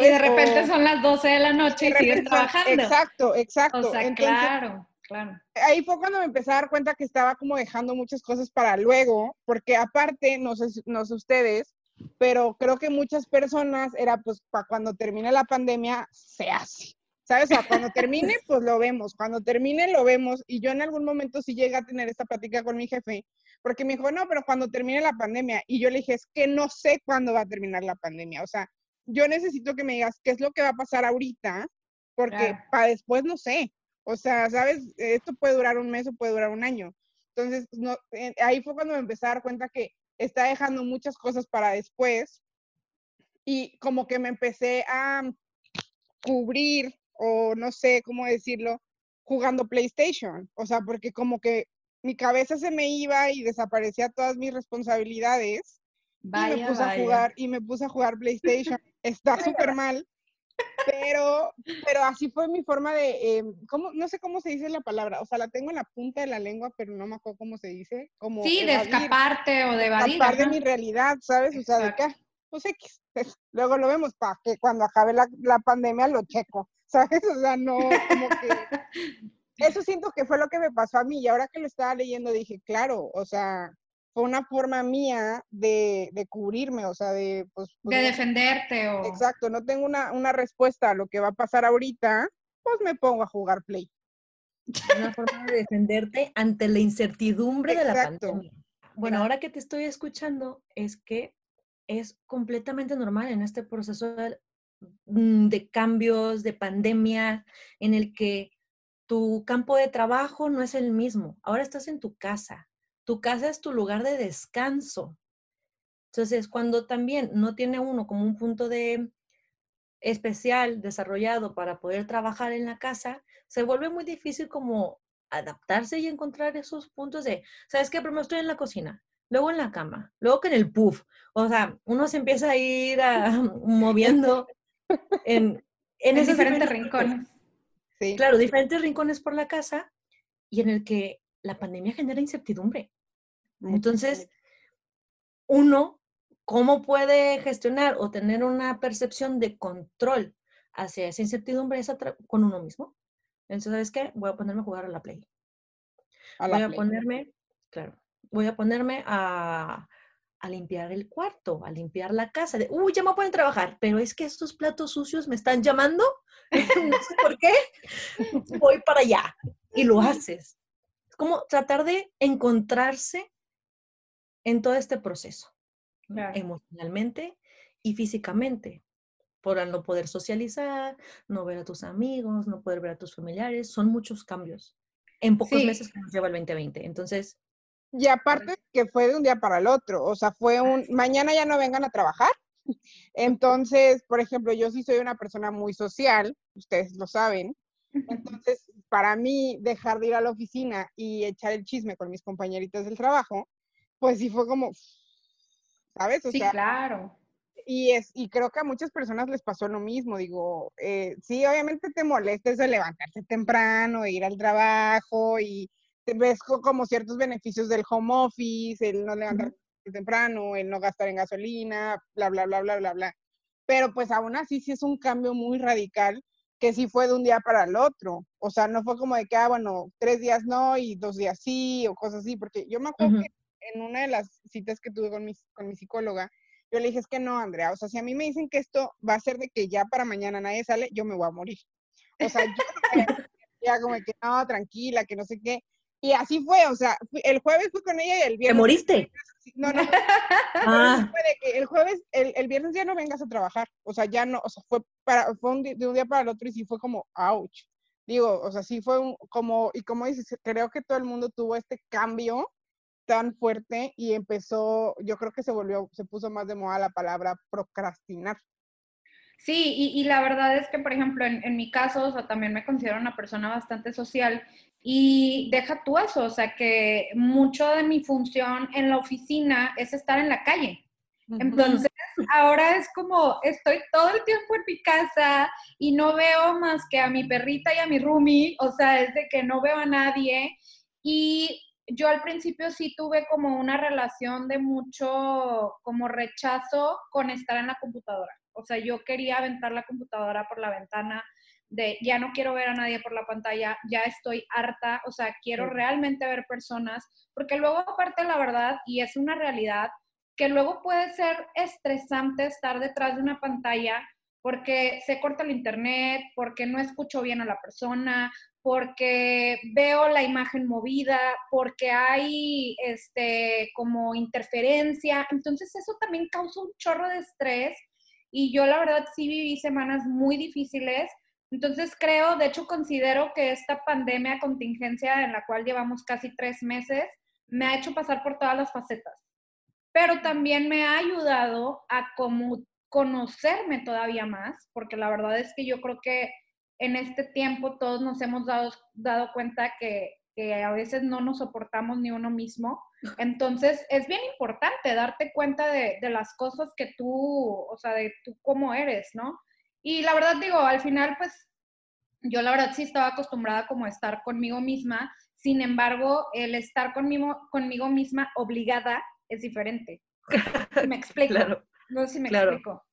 Speaker 1: Y de repente son las 12 de la noche y sigues trabajando.
Speaker 2: Exacto, exacto.
Speaker 1: O sea, claro, claro.
Speaker 2: Ahí fue cuando me empecé a dar cuenta que estaba como dejando muchas cosas para luego, porque aparte, no sé, no sé ustedes, pero creo que muchas personas era pues para cuando termine la pandemia se hace. ¿Sabes? O sea, cuando termine, pues lo vemos. Cuando termine, lo vemos. Y yo en algún momento sí llegué a tener esta plática con mi jefe, porque me dijo, no, pero cuando termine la pandemia. Y yo le dije, es que no sé cuándo va a terminar la pandemia. O sea, yo necesito que me digas qué es lo que va a pasar ahorita, porque para después no sé. O sea, ¿sabes? Esto puede durar un mes o puede durar un año. Entonces, no, eh, ahí fue cuando me empecé a dar cuenta que está dejando muchas cosas para después y como que me empecé a cubrir o no sé cómo decirlo, jugando PlayStation. O sea, porque como que mi cabeza se me iba y desaparecía todas mis responsabilidades y me puse a jugar y me puse a jugar PlayStation. Está súper mal, pero, pero así fue mi forma de, eh, ¿cómo? no sé cómo se dice la palabra, o sea, la tengo en la punta de la lengua, pero no me acuerdo cómo se dice. Como
Speaker 1: sí, de escaparte o de evadir.
Speaker 2: Escapar de mi realidad, ¿sabes? O sea, de qué pues X, luego lo vemos para que cuando acabe la, la pandemia lo checo, ¿sabes? O sea, no, como que... Eso siento que fue lo que me pasó a mí y ahora que lo estaba leyendo dije, claro, o sea, fue una forma mía de, de cubrirme, o sea, de... Pues,
Speaker 1: pues de defenderte o...
Speaker 2: Exacto, no tengo una, una, respuesta a lo que va a pasar ahorita, pues me pongo a jugar Play.
Speaker 3: Una forma de defenderte ante la incertidumbre de la pandemia. Bueno, ahora que te estoy escuchando, es que es completamente normal en este proceso de, mm, de cambios, de pandemia, en el que tu campo de trabajo no es el mismo. Ahora estás en tu casa, tu casa es tu lugar de descanso. Entonces, cuando también no tiene uno como un punto de especial desarrollado para poder trabajar en la casa, se vuelve muy difícil como adaptarse y encontrar esos puntos de, ¿sabes qué? Primero estoy en la cocina, luego en la cama, luego que en el puff. O sea, uno se empieza a ir moviendo en,
Speaker 1: en, esos diferentes rincones.
Speaker 3: Sí. Claro, diferentes rincones por la casa y en el que la pandemia genera incertidumbre. Entonces, uno, ¿cómo puede gestionar o tener una percepción de control hacia esa incertidumbre con uno mismo? Entonces, ¿sabes qué? Voy a ponerme a jugar a la Play. voy a ponerme, claro, voy a ponerme a, a, limpiar el cuarto, a limpiar la casa. De, uy, ya me pueden trabajar, pero es que estos platos sucios me están llamando. no sé por qué. Voy para allá. Y lo haces como tratar de encontrarse en todo este proceso, emocionalmente y físicamente, por no poder socializar, no ver a tus amigos, no poder ver a tus familiares, son muchos cambios en pocos meses que nos lleva el 2020. Entonces...
Speaker 2: Y aparte que fue de un día para el otro, o sea, fue un, mañana ya no vengan a trabajar. Entonces, por ejemplo, yo sí soy una persona muy social, ustedes lo saben, entonces, para mí, dejar de ir a la oficina y echar el chisme con mis compañeritas del trabajo, pues sí fue como, ¿sabes?
Speaker 1: O sí, claro.
Speaker 2: Y, es, y creo que a muchas personas les pasó lo mismo. Digo, eh, sí, obviamente te molesta eso de levantarse temprano, ir al trabajo y te ves como ciertos beneficios del home office, el no levantarse temprano, el no gastar en gasolina, bla, bla, bla, bla, bla, bla. Pero pues aún así sí es un cambio muy radical que sí fue de un día para el otro. O sea, no fue como de que, ah, bueno, tres días no y dos días sí o cosas así, porque yo me acuerdo que en una de las citas que tuve con mi, con mi psicóloga, yo le dije, es que no, Andrea, o sea, si a mí me dicen que esto va a ser de que ya para mañana nadie sale, yo me voy a morir. O sea, yo ya como que no, tranquila, que no sé qué. Y así fue, o sea, el jueves fui con ella y el viernes...
Speaker 3: ¿Te moriste?
Speaker 2: No, no.
Speaker 3: Ah.
Speaker 2: Fue de que el jueves, el, el, viernes ya no vengas a trabajar. O sea, ya no, o sea, fue, para, fue un, de un día para el otro y sí fue como, ouch. Digo, o sea, sí fue un, como, y como dices, creo que todo el mundo tuvo este cambio tan fuerte y empezó, yo creo que se volvió, se puso más de moda la palabra procrastinar.
Speaker 1: Sí, y, y la verdad es que, por ejemplo, en, en, mi caso, o sea, también me considero una persona bastante social y deja tú eso, o sea, que mucho de mi función en la oficina es estar en la calle. Entonces, ahora es como, estoy todo el tiempo en mi casa y no veo más que a mi perrita y a mi roomie, o sea, es de que no veo a nadie. Y yo al principio sí tuve como una relación de mucho como rechazo con estar en la computadora. O sea, yo quería aventar la computadora por la ventana de ya no quiero ver a nadie por la pantalla, ya estoy harta, o sea, quiero realmente ver personas, porque luego aparte la verdad, y es una realidad, que luego puede ser estresante estar detrás de una pantalla porque se corta el internet, porque no escucho bien a la persona, porque veo la imagen movida, porque hay este como interferencia, entonces eso también causa un chorro de estrés y yo la verdad sí viví semanas muy difíciles. Entonces creo, de hecho considero que esta pandemia contingencia en la cual llevamos casi tres meses me ha hecho pasar por todas las facetas, pero también me ha ayudado a como conocerme todavía más, porque la verdad es que yo creo que en este tiempo todos nos hemos dado, dado cuenta que, que a veces no nos soportamos ni uno mismo. Entonces, es bien importante darte cuenta de, de, las cosas que tú, o sea, de tú cómo eres, ¿no? Y la verdad digo, al final, pues, yo la verdad sí estaba acostumbrada como a estar conmigo misma, sin embargo, el estar conmigo, conmigo misma obligada es diferente. ¿Me explico?
Speaker 3: Claro.
Speaker 1: No sé si me claro. explico.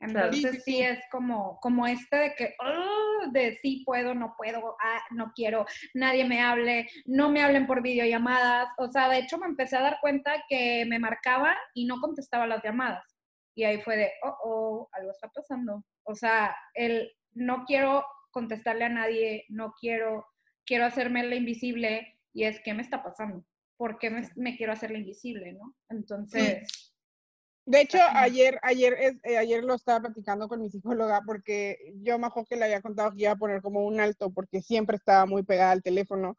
Speaker 1: Entonces claro. sí, sí, es como, como este de que, oh, de sí puedo, no puedo, ah, no quiero, nadie me hable, no me hablen por videollamadas. O sea, de hecho me empecé a dar cuenta que me marcaba y no contestaba las llamadas. Y ahí fue de, oh, oh, algo está pasando. O sea, el no quiero contestarle a nadie, no quiero, quiero hacerme la invisible y es, ¿qué me está pasando? ¿Por qué me, me quiero hacer la invisible, no? Entonces... Sí.
Speaker 2: De hecho, ayer, ayer, eh, ayer lo estaba platicando con mi psicóloga porque yo me acuerdo que le había contado que iba a poner como un alto porque siempre estaba muy pegada al teléfono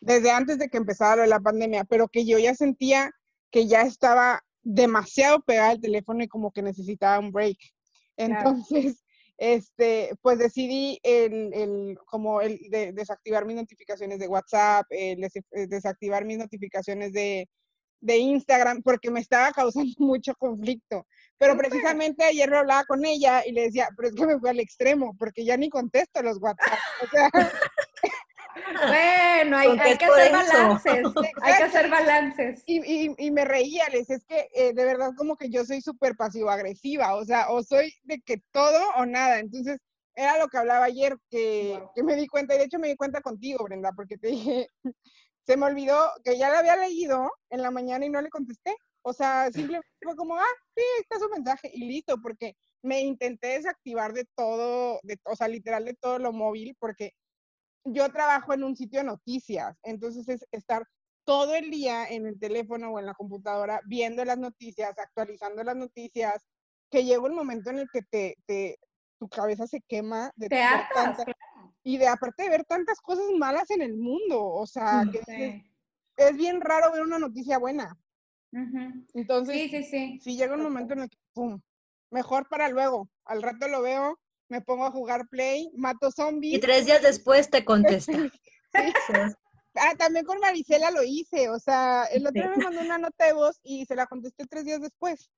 Speaker 2: desde antes de que empezara lo de la pandemia, pero que yo ya sentía que ya estaba demasiado pegada al teléfono y como que necesitaba un break. Entonces, claro. este, pues decidí el, el como el de desactivar mis notificaciones de WhatsApp, el des desactivar mis notificaciones de, de Instagram porque me estaba causando mucho conflicto. Pero precisamente ayer lo hablaba con ella y le decía, pero es que me fui al extremo porque ya ni contesto los WhatsApp. O sea,
Speaker 1: bueno, hay, hay que hacer balances, hay que hacer balances.
Speaker 2: Y, y, y me reía, les es que eh, de verdad como que yo soy súper pasivo-agresiva, o sea, o soy de que todo o nada. Entonces, era lo que hablaba ayer, que, wow. que me di cuenta, y de hecho me di cuenta contigo, Brenda, porque te dije, se me olvidó que ya la había leído en la mañana y no le contesté. O sea, simplemente fue como, ah, sí, está su mensaje y listo, porque me intenté desactivar de todo, de, o sea, literal de todo lo móvil, porque yo trabajo en un sitio de noticias, entonces es estar todo el día en el teléfono o en la computadora viendo las noticias, actualizando las noticias, que llega un momento en el que te, te tu cabeza se quema de
Speaker 1: te
Speaker 2: tanta,
Speaker 1: claro.
Speaker 2: Y de aparte de ver tantas cosas malas en el mundo, o sea, que es, es, bien raro ver una noticia buena.
Speaker 1: Uh -huh.
Speaker 2: Entonces,
Speaker 1: sí, sí, sí.
Speaker 2: si llega un momento en el que, pum, mejor para luego, al rato lo veo, me pongo a jugar play, mato zombies.
Speaker 3: Y tres días después te contesta.
Speaker 2: sí. Ah, también con Marisela lo hice, o sea, el otro sí. me mandó una nota de voz y se la contesté tres días después.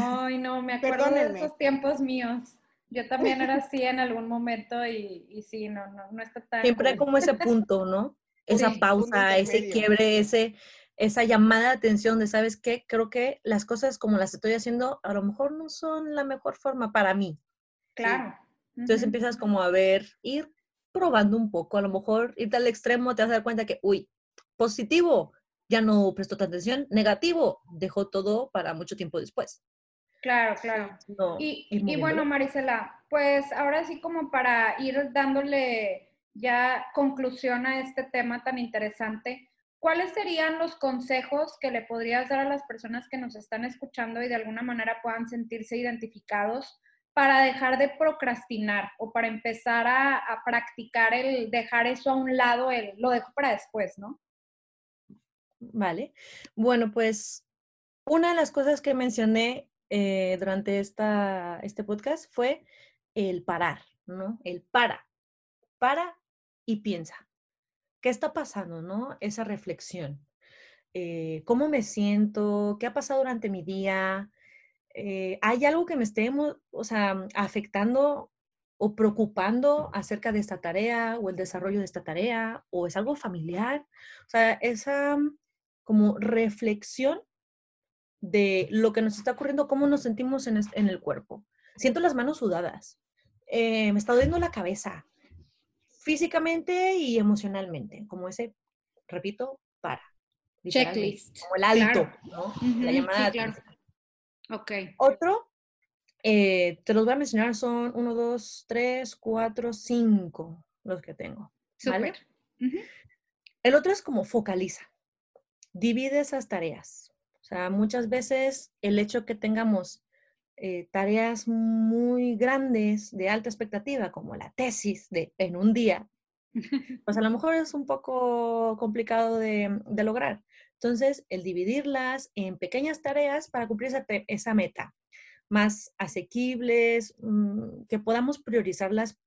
Speaker 1: Ay, no, me acuerdo Perdónenme. de esos tiempos míos. Yo también era así en algún momento y, y sí, no, no, no está tan...
Speaker 3: Siempre hay como ese punto, ¿no? Esa sí, pausa, ese quiebre, ese, esa llamada de atención de, ¿sabes qué? Creo que las cosas como las estoy haciendo a lo mejor no son la mejor forma para mí.
Speaker 1: Claro.
Speaker 3: Entonces uh -huh. empiezas como a ver, ir probando un poco, a lo mejor irte al extremo, te vas a dar cuenta que, uy, positivo, ya no prestó atención, negativo, dejó todo para mucho tiempo después.
Speaker 1: Claro, claro. y, y bueno, Marisela, pues ahora sí como para ir dándole ya conclusión a este tema tan interesante, ¿cuáles serían los consejos que le podrías dar a las personas que nos están escuchando y de alguna manera puedan sentirse identificados para dejar de procrastinar o para empezar a, practicar el dejar eso a un lado, el, lo dejo para después, ¿no?
Speaker 3: Vale. Bueno, pues una de las cosas que mencioné eh, durante este podcast fue el parar, ¿no? El para, para y piensa. ¿Qué está pasando, no? Esa reflexión. Eh, ¿Cómo me siento? ¿Qué ha pasado durante mi día? Eh, ¿Hay algo que me esté, o sea, afectando o preocupando acerca de esta tarea o el desarrollo de esta tarea? ¿O es algo familiar? O sea, esa como reflexión de lo que nos está ocurriendo, cómo nos sentimos en, el cuerpo. Siento las manos sudadas, eh, me está doliendo la cabeza, físicamente y emocionalmente, como ese, repito, para.
Speaker 1: Checklist.
Speaker 3: Como el alto, ¿no? la llamada.
Speaker 1: claro. Ok.
Speaker 3: Otro, eh, te los voy a mencionar, son uno, dos, tres, cuatro, cinco los que tengo. ¿vale? El otro es como focaliza. Divide esas tareas. O sea, muchas veces el hecho que tengamos eh, tareas muy grandes de alta expectativa, como la tesis de en un día, pues a lo mejor es un poco complicado de, lograr. Entonces, el dividirlas en pequeñas tareas para cumplir esa, meta, más asequibles, mm, que podamos priorizarlas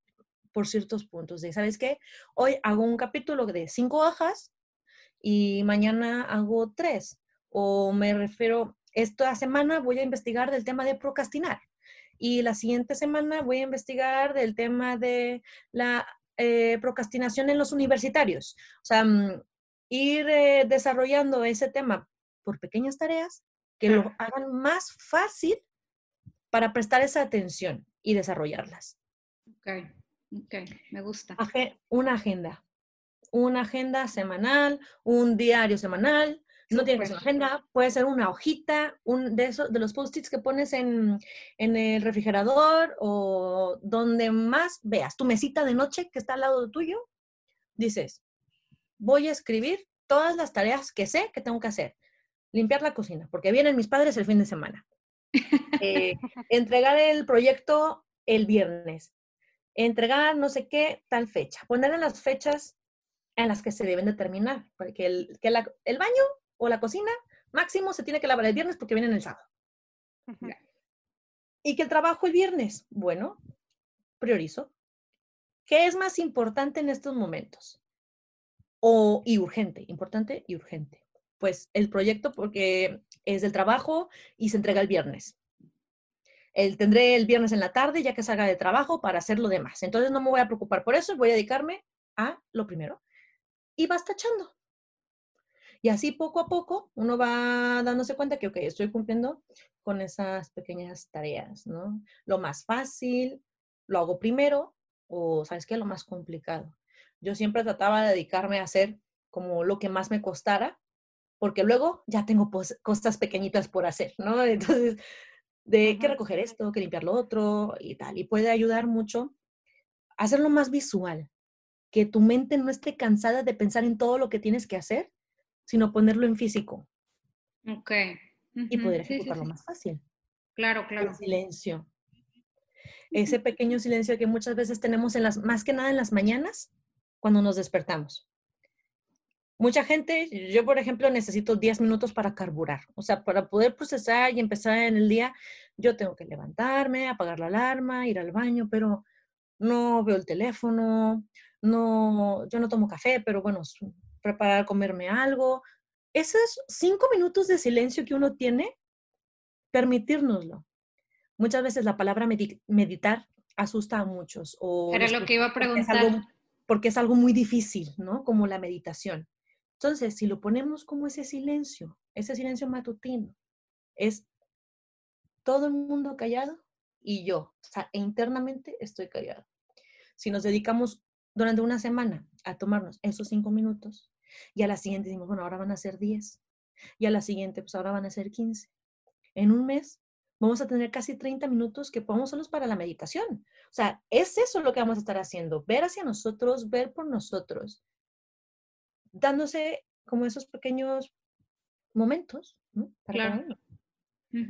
Speaker 3: por ciertos puntos. De, ¿sabes qué? Hoy hago un capítulo de cinco hojas y mañana hago tres. O me refiero, esta semana voy a investigar del tema de procrastinar y la siguiente semana voy a investigar del tema de la eh, procrastinación en los universitarios. O sea, mm, ir eh, desarrollando ese tema por pequeñas tareas que lo hagan más fácil para prestar esa atención y desarrollarlas.
Speaker 1: Ok, ok, me gusta.
Speaker 3: una agenda, una agenda semanal, un diario semanal, no tiene que ser una agenda, puede ser una hojita, un de esos, de los post-its que pones en, el refrigerador o donde más veas, tu mesita de noche que está al lado tuyo, dices, voy a escribir todas las tareas que sé que tengo que hacer. Limpiar la cocina, porque vienen mis padres el fin de semana. Eh, entregar el proyecto el viernes. Entregar no sé qué, tal fecha. Poner en las fechas en las que se deben de terminar, porque el, que el baño o la cocina, máximo se tiene que lavar el viernes porque viene el sábado. Y que el trabajo el viernes, bueno, priorizo. ¿Qué es más importante en estos momentos? O, y urgente, importante y urgente. Pues el proyecto porque es del trabajo y se entrega el viernes. El, tendré el viernes en la tarde ya que salga de trabajo para hacer lo demás. Entonces no me voy a preocupar por eso, voy a dedicarme a lo primero. Y vas tachando. Y así poco a poco uno va dándose cuenta que, ok, estoy cumpliendo con esas pequeñas tareas, ¿no? Lo más fácil, lo hago primero o, ¿sabes qué? Lo más complicado. Yo siempre trataba de dedicarme a hacer como lo que más me costara, porque luego ya tengo cosas pequeñitas por hacer, ¿no? Entonces, de que recoger esto, que limpiar lo otro y tal. Y puede ayudar mucho hacerlo más visual, que tu mente no esté cansada de pensar en todo lo que tienes que hacer, sino ponerlo en físico.
Speaker 1: Ok.
Speaker 3: Y poder ejecutarlo más fácil.
Speaker 1: Claro, claro.
Speaker 3: El silencio. Ese pequeño silencio que muchas veces tenemos en las, más que nada en las mañanas, cuando nos despertamos. Mucha gente, yo por ejemplo necesito 10 minutos para carburar, o sea, para poder procesar y empezar en el día, yo tengo que levantarme, apagar la alarma, ir al baño, pero no veo el teléfono, no, yo no tomo café, pero bueno, preparar, comerme algo. Esos cinco minutos de silencio que uno tiene, permitírnoslo. Muchas veces la palabra meditar asusta a muchos. O
Speaker 1: Era lo que iba a preguntar.
Speaker 3: Porque es, algo, muy difícil, ¿no? Como la meditación. Entonces, si lo ponemos como ese silencio, ese silencio matutino, es todo el mundo callado y yo, o sea, internamente estoy callado. Si nos dedicamos durante una semana a tomarnos esos cinco minutos, Y a la siguiente decimos, bueno, ahora van a ser 10. Y a la siguiente, pues ahora van a ser 15. En un mes vamos a tener casi 30 minutos que podemos usarlos para la meditación. O sea, es eso lo que vamos a estar haciendo, ver hacia nosotros, ver por nosotros, dándose como esos pequeños momentos ¿no?
Speaker 1: Claro.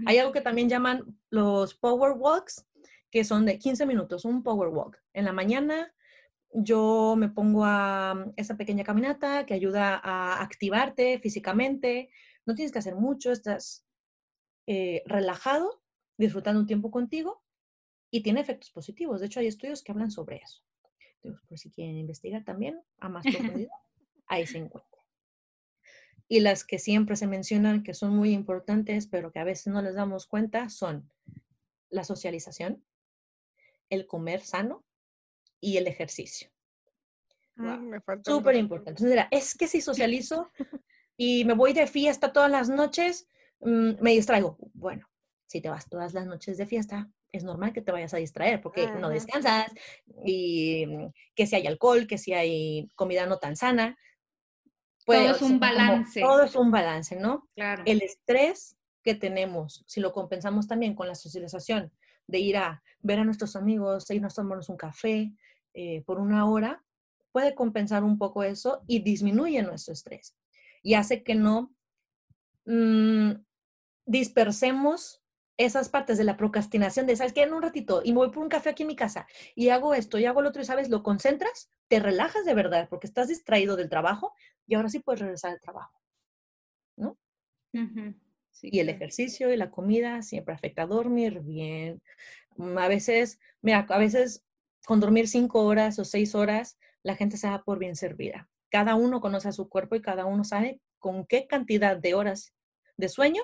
Speaker 3: Hay algo que también llaman los power walks, que son de 15 minutos, un power walk. En la mañana yo me pongo a esa pequeña caminata que ayuda a activarte físicamente. No tienes que hacer mucho, estás eh, relajado, disfrutando un tiempo contigo y tiene efectos positivos. De hecho, hay estudios que hablan sobre eso. Entonces, por si quieren investigar también a más profundidad, ahí se encuentra. Y las que siempre se mencionan que son muy importantes, pero que a veces no les damos cuenta, son la socialización, el comer sano y el ejercicio. Súper importante. Entonces, era, es que si socializo y me voy de fiesta todas las noches, mm, me distraigo. Bueno, si te vas todas las noches de fiesta, es normal que te vayas a distraer porque no descansas y mm, que si hay alcohol, que si hay comida no tan sana.
Speaker 1: todo es un balance.
Speaker 3: Todo es un balance, ¿no?
Speaker 1: Claro.
Speaker 3: El estrés que tenemos, si lo compensamos también con la socialización, de ir a ver a nuestros amigos, irnos a tomarnos un café eh, por una hora, puede compensar un poco eso y disminuye nuestro estrés. Y hace que no mm, dispersemos esas partes de la procrastinación de, ¿sabes qué? En un ratito y me voy por un café aquí en mi casa y hago esto y hago lo otro y, ¿sabes? Lo concentras, te relajas de verdad porque estás distraído del trabajo y ahora sí puedes regresar al trabajo, ¿no? y el ejercicio y la comida siempre afecta a dormir bien. Mm, a veces, mira, a veces con dormir cinco horas o seis horas, la gente se da por bien servida. Cada uno conoce a su cuerpo y cada uno sabe con qué cantidad de horas de sueño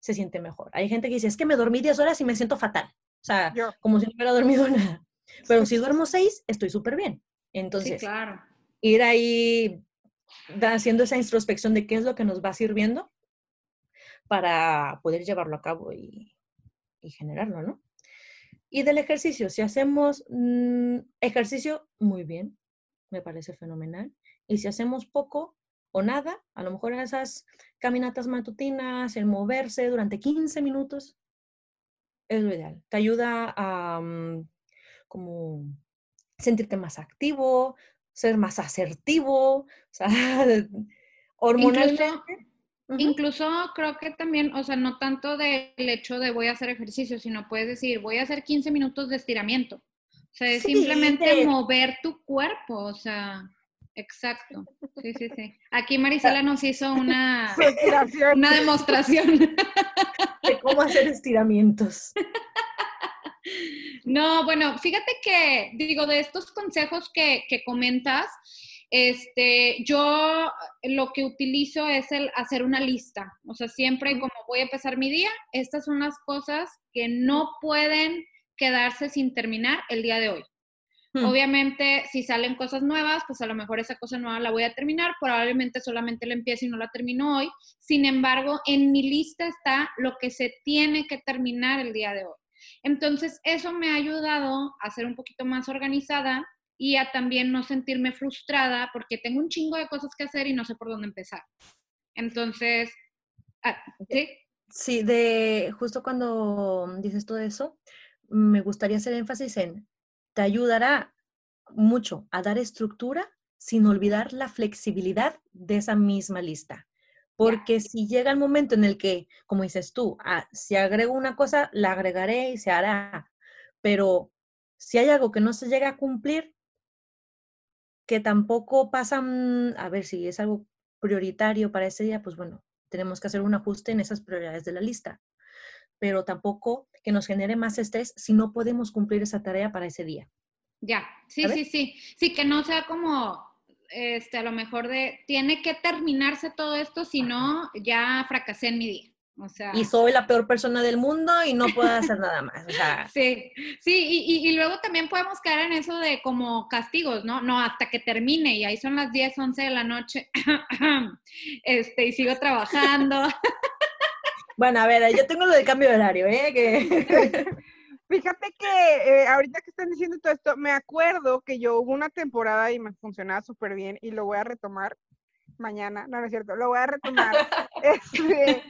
Speaker 3: se siente mejor. Hay gente que dice, es que me dormí 10 horas y me siento fatal. O sea, como si no hubiera dormido nada. Pero si duermo 6, estoy súper bien. Entonces,
Speaker 1: claro.
Speaker 3: ir ahí haciendo esa introspección de qué es lo que nos va sirviendo para poder llevarlo a cabo y, generarlo, ¿no? Y del ejercicio, si hacemos mm, ejercicio, muy bien, me parece fenomenal. Y si hacemos poco o nada, a lo mejor esas caminatas matutinas, el moverse durante 15 minutos, es lo ideal. Te ayuda a mm, como sentirte más activo, ser más asertivo, o sea, hormonalmente.
Speaker 1: Incluso creo que también, o sea, no tanto del hecho de voy a hacer ejercicio, sino puedes decir, voy a hacer 15 minutos de estiramiento. O sea, es simplemente mover tu cuerpo, o sea, exacto. Sí, sí, sí. Aquí Marisela nos hizo una, una demostración.
Speaker 3: De cómo hacer estiramientos.
Speaker 1: No, bueno, fíjate que, digo, de estos consejos que, que comentas, este, yo lo que utilizo es el hacer una lista. O sea, siempre como voy a empezar mi día, estas son las cosas que no pueden quedarse sin terminar el día de hoy. Hmm. Obviamente, si salen cosas nuevas, pues a lo mejor esa cosa nueva la voy a terminar, probablemente solamente la empiezo y no la termino hoy. Sin embargo, en mi lista está lo que se tiene que terminar el día de hoy. Entonces, eso me ha ayudado a ser un poquito más organizada y a también no sentirme frustrada porque tengo un chingo de cosas que hacer y no sé por dónde empezar. Entonces, ah, ¿sí?
Speaker 3: Sí, de justo cuando dices todo eso, me gustaría hacer énfasis en, te ayudará mucho a dar estructura sin olvidar la flexibilidad de esa misma lista. Porque si llega el momento en el que, como dices tú, ah, si agrego una cosa, la agregaré y se hará. Pero si hay algo que no se llega a cumplir, que tampoco pasan, a ver si es algo prioritario para ese día, pues bueno, tenemos que hacer un ajuste en esas prioridades de la lista, pero tampoco que nos genere más estrés si no podemos cumplir esa tarea para ese día.
Speaker 1: Ya, sí, sí, sí, sí, que no sea como, este, a lo mejor de, tiene que terminarse todo esto, si no, ya fracasé en mi día
Speaker 3: y soy la peor persona del mundo y no puedo hacer nada más.
Speaker 1: Sí, sí, y, luego también podemos caer en eso de como castigos, ¿no? No, hasta que termine y ahí son las 10, 11 de la noche este, y sigo trabajando.
Speaker 3: Bueno, a ver, yo tengo lo de cambio de horario, ¿eh? Que...
Speaker 2: Fíjate que eh, ahorita que están diciendo todo esto, me acuerdo que yo hubo una temporada y me funcionaba súper bien y lo voy a retomar mañana, no, no es cierto, lo voy a retomar. Este,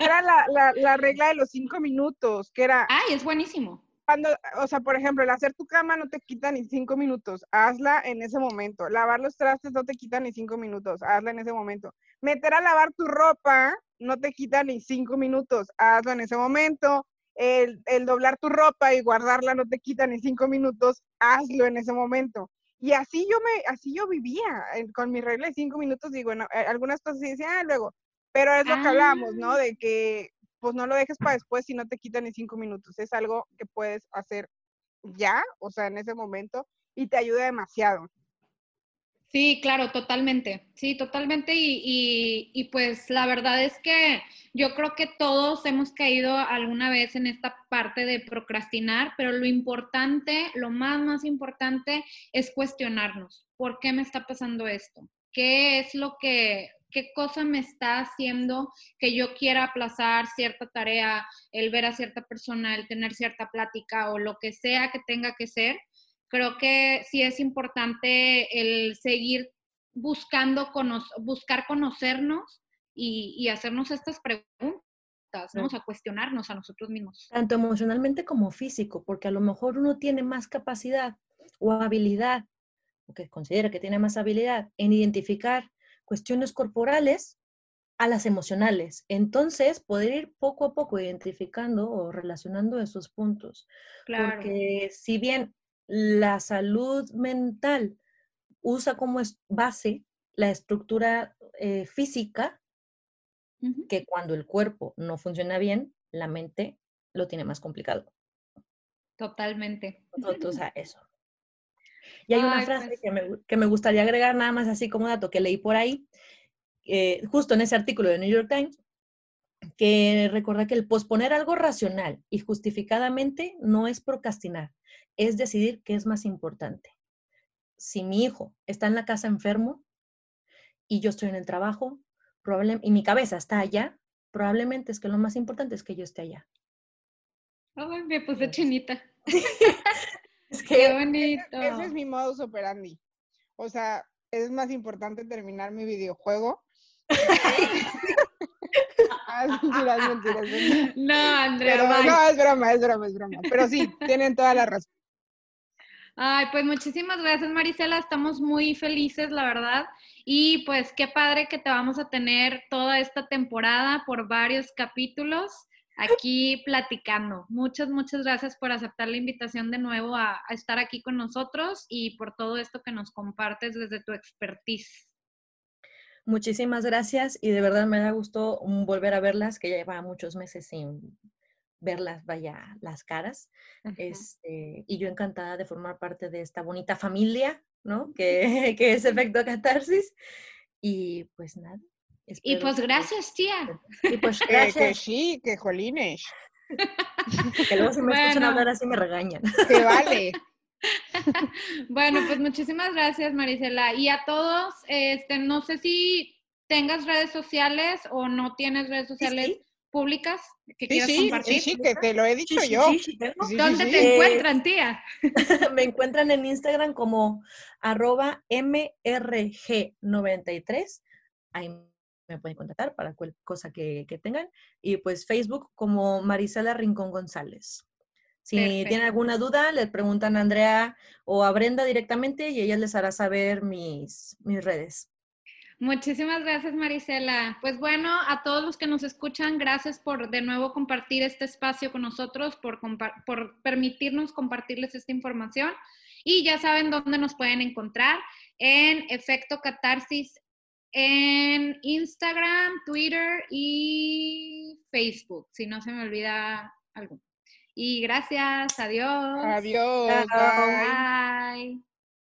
Speaker 2: era la, la, la regla de los cinco minutos, que era,
Speaker 1: Ay, es buenísimo.
Speaker 2: cuando, o sea, por ejemplo, el hacer tu cama no te quita ni cinco minutos, hazla en ese momento. Lavar los trastes no te quita ni cinco minutos, hazla en ese momento. Meter a lavar tu ropa no te quita ni cinco minutos, hazlo en ese momento. El, el doblar tu ropa y guardarla no te quita ni cinco minutos, hazlo en ese momento. Y así yo me, así yo vivía, en- con mi regla de cinco minutos, digo, bueno, eh, algunas cosas sí decía, ah, luego, pero es lo que hablábamos, ¿no?
Speaker 1: Ah.
Speaker 2: De que pues no lo dejes para después si no te quita ni cinco minutos. Es algo que puedes hacer ya, o sea, en ese momento, y te ayuda demasiado.
Speaker 1: Sí, claro, totalmente. Sí, totalmente. Y, y, y, pues la verdad es que yo creo que todos hemos caído alguna vez en esta parte de procrastinar, pero lo importante, lo más, más importante es cuestionarnos. ¿Por qué me está pasando esto? ¿Qué es lo que, qué cosa me está haciendo que yo quiera aplazar cierta tarea, el ver a cierta persona, el tener cierta plática o lo que sea que tenga que ser? Creo que sí es importante el seguir buscando, cono buscar conocernos y, y, hacernos estas preguntas, ¿no? O sea, cuestionarnos a nosotros mismos.
Speaker 3: Tanto emocionalmente como físico, porque a lo mejor uno tiene más capacidad o habilidad, o que considera que tiene más habilidad en identificar cuestiones corporales a las emocionales. Entonces, poder ir poco a poco identificando o relacionando esos puntos.
Speaker 1: Claro.
Speaker 3: Porque si bien la salud mental usa como base la estructura eh, física, uh -huh. que cuando el cuerpo no funciona bien, la mente lo tiene más complicado.
Speaker 1: Totalmente.
Speaker 3: O sea, eso. Y hay Ay, una frase pues... que, me, que, me, gustaría agregar nada más así como dato que leí por ahí, eh, justo en ese artículo de New York Times, que recuerda que el posponer algo racional y justificadamente no es procrastinar, es decidir qué es más importante. Si mi hijo está en la casa enfermo y yo estoy en el trabajo, probablemente, y mi cabeza está allá, probablemente es que lo más importante es que yo esté allá.
Speaker 1: Ay, me puse chinita.
Speaker 3: es que,
Speaker 1: Qué bonito.
Speaker 2: Ese, ese, es mi modus operandi. O sea, es más importante terminar mi videojuego. ah.
Speaker 1: No, Andrea.
Speaker 2: Pero, no, es broma, es broma, es broma. Pero sí, tienen toda la razón.
Speaker 1: Ay, pues muchísimas gracias, Marisela. Estamos muy felices, la verdad. Y pues qué padre que te vamos a tener toda esta temporada por varios capítulos aquí platicando. Muchas, muchas gracias por aceptar la invitación de nuevo a, estar aquí con nosotros y por todo esto que nos compartes desde tu expertise.
Speaker 3: Muchísimas gracias y de verdad me da gusto volver a verlas, que ya llevaba muchos meses sin verlas, vaya, las caras. Uh -huh. este, y yo encantada de formar parte de esta bonita familia, ¿no? Que, que es Efecto Catarsis. Y pues nada.
Speaker 1: Y pues gracias, tía.
Speaker 3: Y pues
Speaker 2: gracias. Que, que sí, que jolines.
Speaker 3: Que luego si me bueno. escuchan hablar así me regañan.
Speaker 2: Que vale.
Speaker 1: bueno, pues muchísimas gracias, Marisela. Y a todos, este, no sé si tengas redes sociales o no tienes redes sociales.
Speaker 3: Sí, sí
Speaker 1: públicas que
Speaker 2: sí,
Speaker 1: quieras
Speaker 2: sí,
Speaker 1: compartir?
Speaker 2: Sí, sí, que te lo he dicho
Speaker 3: sí,
Speaker 2: yo.
Speaker 3: Sí,
Speaker 1: ¿Dónde te encuentran, tía?
Speaker 3: me encuentran en Instagram como arroba mrg93. Ahí me pueden contactar para cualquier cosa que, que, tengan. Y pues Facebook como Marisela Rincón González. Si Perfecto. tienen alguna duda, le preguntan a Andrea o a Brenda directamente y ella les hará saber mis, mis redes.
Speaker 1: Muchísimas gracias, Marisela. Pues bueno, a todos los que nos escuchan, gracias por de nuevo compartir este espacio con nosotros, por, por permitirnos compartirles esta información. Y ya saben dónde nos pueden encontrar en Efecto Catarsis en Instagram, Twitter y Facebook, si no se me olvida algo. Y gracias, adiós.
Speaker 2: Adiós.
Speaker 1: Bye. Bye.